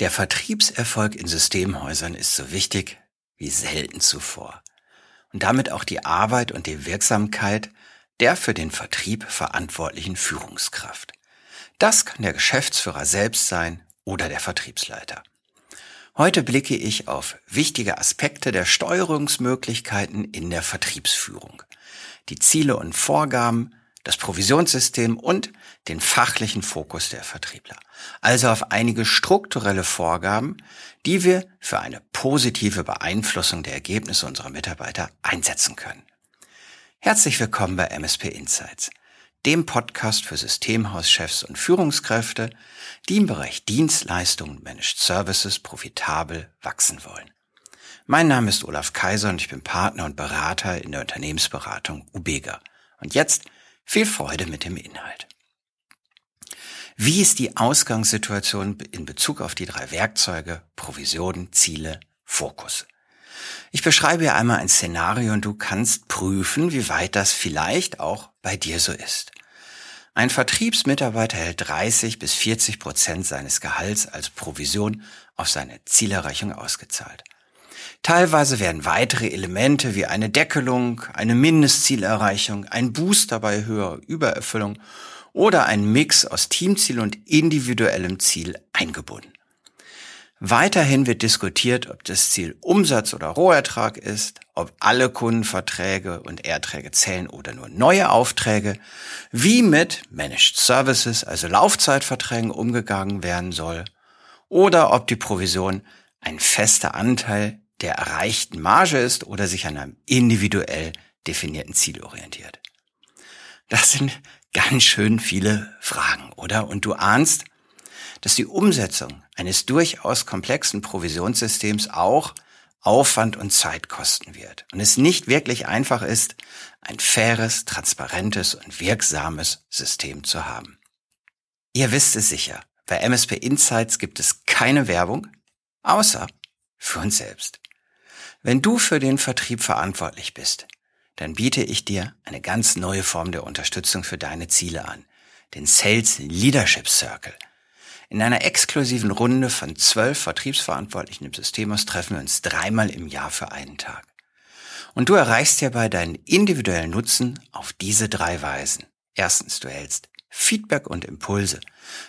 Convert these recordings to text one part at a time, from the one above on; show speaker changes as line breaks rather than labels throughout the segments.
Der Vertriebserfolg in Systemhäusern ist so wichtig wie selten zuvor. Und damit auch die Arbeit und die Wirksamkeit der für den Vertrieb verantwortlichen Führungskraft. Das kann der Geschäftsführer selbst sein oder der Vertriebsleiter. Heute blicke ich auf wichtige Aspekte der Steuerungsmöglichkeiten in der Vertriebsführung. Die Ziele und Vorgaben, das Provisionssystem und den fachlichen Fokus der Vertriebler. Also auf einige strukturelle Vorgaben, die wir für eine positive Beeinflussung der Ergebnisse unserer Mitarbeiter einsetzen können. Herzlich willkommen bei MSP Insights, dem Podcast für Systemhauschefs und Führungskräfte, die im Bereich Dienstleistungen und Managed Services profitabel wachsen wollen. Mein Name ist Olaf Kaiser und ich bin Partner und Berater in der Unternehmensberatung Ubega. Und jetzt viel Freude mit dem Inhalt. Wie ist die Ausgangssituation in Bezug auf die drei Werkzeuge Provisionen, Ziele, Fokus? Ich beschreibe hier einmal ein Szenario und du kannst prüfen, wie weit das vielleicht auch bei dir so ist. Ein Vertriebsmitarbeiter hält 30 bis 40 Prozent seines Gehalts als Provision auf seine Zielerreichung ausgezahlt. Teilweise werden weitere Elemente wie eine Deckelung, eine Mindestzielerreichung, ein Booster bei höherer Übererfüllung oder ein Mix aus Teamziel und individuellem Ziel eingebunden. Weiterhin wird diskutiert, ob das Ziel Umsatz oder Rohertrag ist, ob alle Kundenverträge und Erträge zählen oder nur neue Aufträge, wie mit Managed Services, also Laufzeitverträgen umgegangen werden soll, oder ob die Provision ein fester Anteil der erreichten Marge ist oder sich an einem individuell definierten Ziel orientiert. Das sind ganz schön viele Fragen, oder? Und du ahnst, dass die Umsetzung eines durchaus komplexen Provisionssystems auch Aufwand und Zeit kosten wird und es nicht wirklich einfach ist, ein faires, transparentes und wirksames System zu haben. Ihr wisst es sicher, bei MSP Insights gibt es keine Werbung, außer für uns selbst. Wenn du für den Vertrieb verantwortlich bist, dann biete ich dir eine ganz neue Form der Unterstützung für deine Ziele an, den Sales Leadership Circle. In einer exklusiven Runde von zwölf Vertriebsverantwortlichen im Systemhaus treffen wir uns dreimal im Jahr für einen Tag. Und du erreichst hierbei deinen individuellen Nutzen auf diese drei Weisen. Erstens, du hältst Feedback und Impulse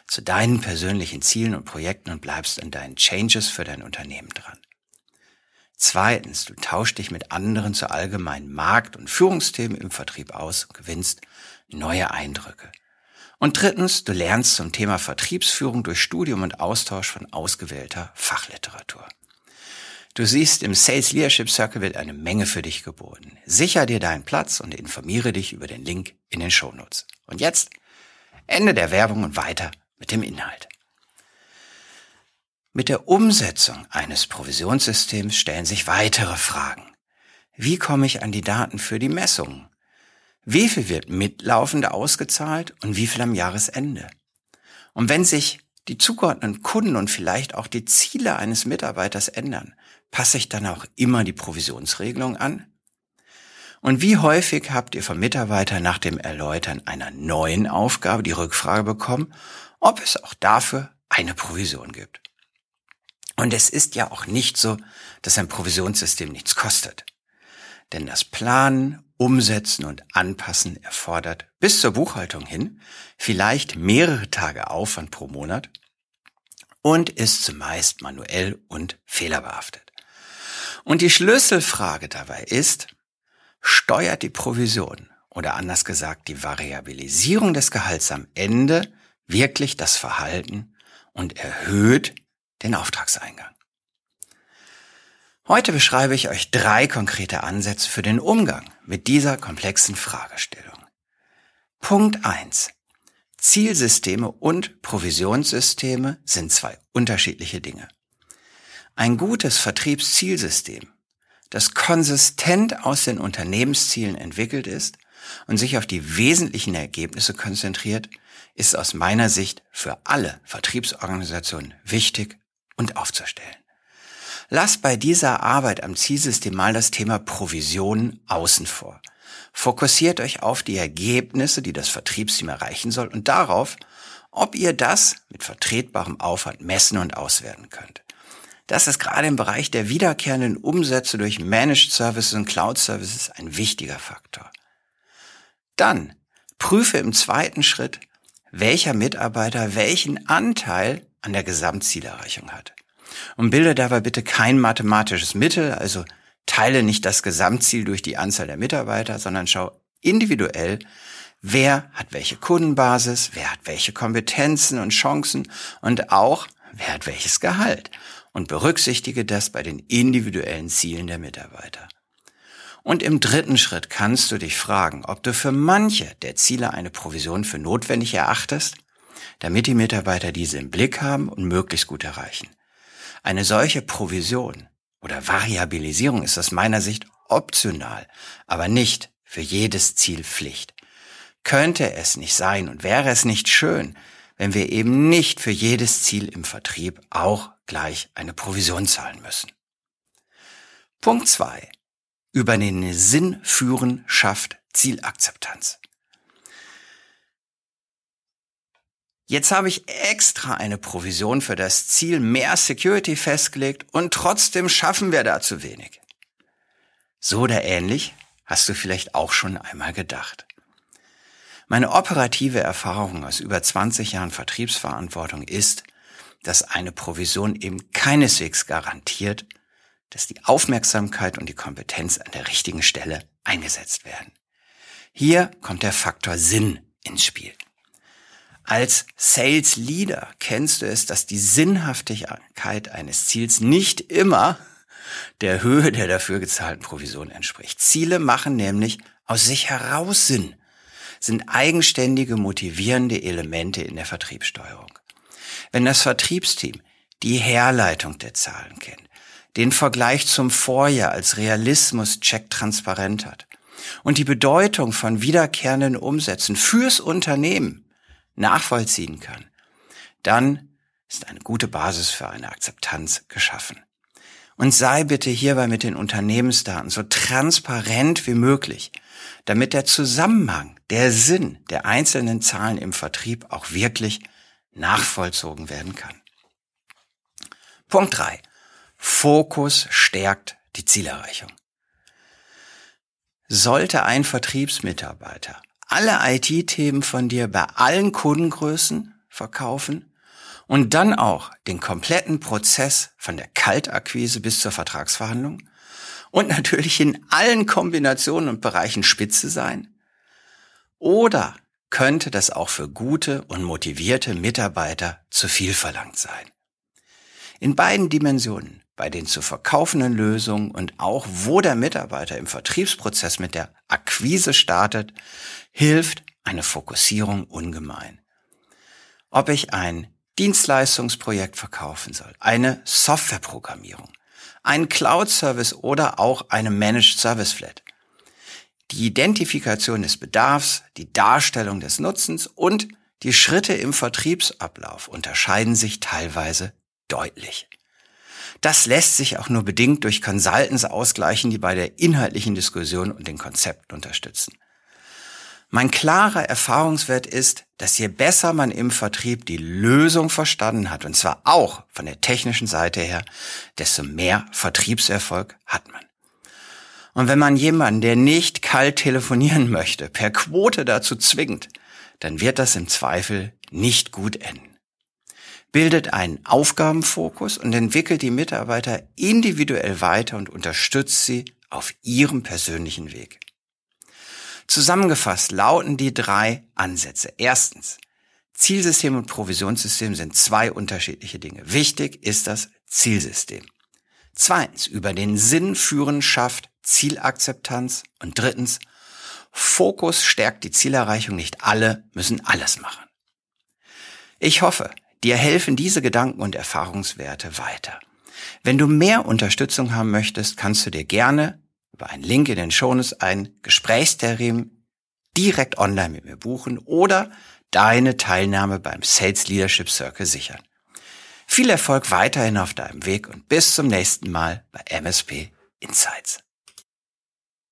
zu deinen persönlichen Zielen und Projekten und bleibst an deinen Changes für dein Unternehmen dran. Zweitens, du tauschst dich mit anderen zu allgemeinen Markt- und Führungsthemen im Vertrieb aus und gewinnst neue Eindrücke. Und drittens, du lernst zum Thema Vertriebsführung durch Studium und Austausch von ausgewählter Fachliteratur. Du siehst, im Sales Leadership Circle wird eine Menge für dich geboten. Sicher dir deinen Platz und informiere dich über den Link in den Shownotes. Und jetzt Ende der Werbung und weiter mit dem Inhalt. Mit der Umsetzung eines Provisionssystems stellen sich weitere Fragen. Wie komme ich an die Daten für die Messungen? Wie viel wird mitlaufend ausgezahlt und wie viel am Jahresende? Und wenn sich die zugeordneten Kunden und vielleicht auch die Ziele eines Mitarbeiters ändern, passe ich dann auch immer die Provisionsregelung an? Und wie häufig habt ihr vom Mitarbeiter nach dem Erläutern einer neuen Aufgabe die Rückfrage bekommen, ob es auch dafür eine Provision gibt? Und es ist ja auch nicht so, dass ein Provisionssystem nichts kostet. Denn das Planen, Umsetzen und Anpassen erfordert bis zur Buchhaltung hin vielleicht mehrere Tage Aufwand pro Monat und ist zumeist manuell und fehlerbehaftet. Und die Schlüsselfrage dabei ist, steuert die Provision oder anders gesagt die Variabilisierung des Gehalts am Ende wirklich das Verhalten und erhöht den Auftragseingang. Heute beschreibe ich euch drei konkrete Ansätze für den Umgang mit dieser komplexen Fragestellung. Punkt eins: Zielsysteme und Provisionssysteme sind zwei unterschiedliche Dinge. Ein gutes Vertriebszielsystem, das konsistent aus den Unternehmenszielen entwickelt ist und sich auf die wesentlichen Ergebnisse konzentriert, ist aus meiner Sicht für alle Vertriebsorganisationen wichtig und aufzustellen. Lasst bei dieser Arbeit am Zielsystem mal das Thema Provision außen vor. Fokussiert euch auf die Ergebnisse, die das Vertriebsteam erreichen soll und darauf, ob ihr das mit vertretbarem Aufwand messen und auswerten könnt. Das ist gerade im Bereich der wiederkehrenden Umsätze durch Managed Services und Cloud Services ein wichtiger Faktor. Dann prüfe im zweiten Schritt, welcher Mitarbeiter welchen Anteil an der Gesamtzielerreichung hat. Und bilde dabei bitte kein mathematisches Mittel, also teile nicht das Gesamtziel durch die Anzahl der Mitarbeiter, sondern schau individuell, wer hat welche Kundenbasis, wer hat welche Kompetenzen und Chancen und auch, wer hat welches Gehalt und berücksichtige das bei den individuellen Zielen der Mitarbeiter. Und im dritten Schritt kannst du dich fragen, ob du für manche der Ziele eine Provision für notwendig erachtest, damit die Mitarbeiter diese im Blick haben und möglichst gut erreichen. Eine solche Provision oder Variabilisierung ist aus meiner Sicht optional, aber nicht für jedes Ziel Pflicht. Könnte es nicht sein und wäre es nicht schön, wenn wir eben nicht für jedes Ziel im Vertrieb auch gleich eine Provision zahlen müssen. Punkt zwei: Über den Sinn führen schafft Zielakzeptanz. Jetzt habe ich extra eine Provision für das Ziel mehr Security festgelegt und trotzdem schaffen wir da zu wenig. So oder ähnlich hast du vielleicht auch schon einmal gedacht. Meine operative Erfahrung aus über 20 Jahren Vertriebsverantwortung ist, dass eine Provision eben keineswegs garantiert, dass die Aufmerksamkeit und die Kompetenz an der richtigen Stelle eingesetzt werden. Hier kommt der Faktor Sinn ins Spiel. Als Sales Leader kennst du es, dass die Sinnhaftigkeit eines Ziels nicht immer der Höhe der dafür gezahlten Provision entspricht. Ziele machen nämlich aus sich heraus Sinn sind eigenständige, motivierende Elemente in der Vertriebssteuerung. Wenn das Vertriebsteam die Herleitung der Zahlen kennt, den Vergleich zum Vorjahr als Realismus-Check transparent hat und die Bedeutung von wiederkehrenden Umsätzen fürs Unternehmen nachvollziehen kann, dann ist eine gute Basis für eine Akzeptanz geschaffen. Und sei bitte hierbei mit den Unternehmensdaten so transparent wie möglich, damit der Zusammenhang, der Sinn der einzelnen Zahlen im Vertrieb auch wirklich nachvollzogen werden kann. Punkt drei: Fokus stärkt die Zielerreichung. Sollte ein Vertriebsmitarbeiter alle IT-Themen von dir bei allen Kundengrößen verkaufen und dann auch den kompletten Prozess von der Kaltakquise bis zur Vertragsverhandlung, und natürlich in allen Kombinationen und Bereichen Spitze sein? Oder könnte das auch für gute und motivierte Mitarbeiter zu viel verlangt sein? In beiden Dimensionen, bei den zu verkaufenden Lösungen und auch wo der Mitarbeiter im Vertriebsprozess mit der Akquise startet, hilft eine Fokussierung ungemein. Ob ich ein Dienstleistungsprojekt verkaufen soll, eine Softwareprogrammierung, einen Cloud-Service oder auch eine Managed Service Flat. Die Identifikation des Bedarfs, die Darstellung des Nutzens und die Schritte im Vertriebsablauf unterscheiden sich teilweise deutlich. Das lässt sich auch nur bedingt durch Consultants ausgleichen, die bei der inhaltlichen Diskussion und den Konzepten unterstützen. Mein klarer Erfahrungswert ist, dass je besser man im Vertrieb die Lösung verstanden hat, und zwar auch von der technischen Seite her, desto mehr Vertriebserfolg hat man. Und wenn man jemanden, der nicht kalt telefonieren möchte, per Quote dazu zwingt, dann wird das im Zweifel nicht gut enden. Bildet einen Aufgabenfokus und entwickelt die Mitarbeiter individuell weiter und unterstützt sie auf ihrem persönlichen Weg. Zusammengefasst lauten die drei Ansätze. Erstens, Zielsystem und Provisionssystem sind zwei unterschiedliche Dinge. Wichtig ist das Zielsystem. Zweitens, über den Sinn führen schafft Zielakzeptanz. Und drittens, Fokus stärkt die Zielerreichung. Nicht alle müssen alles machen. Ich hoffe, dir helfen diese Gedanken und Erfahrungswerte weiter. Wenn du mehr Unterstützung haben möchtest, kannst du dir gerne über einen Link in den Shownotes ein Gesprächstermin direkt online mit mir buchen oder deine Teilnahme beim Sales Leadership Circle sichern. Viel Erfolg weiterhin auf deinem Weg und bis zum nächsten Mal bei MSP Insights.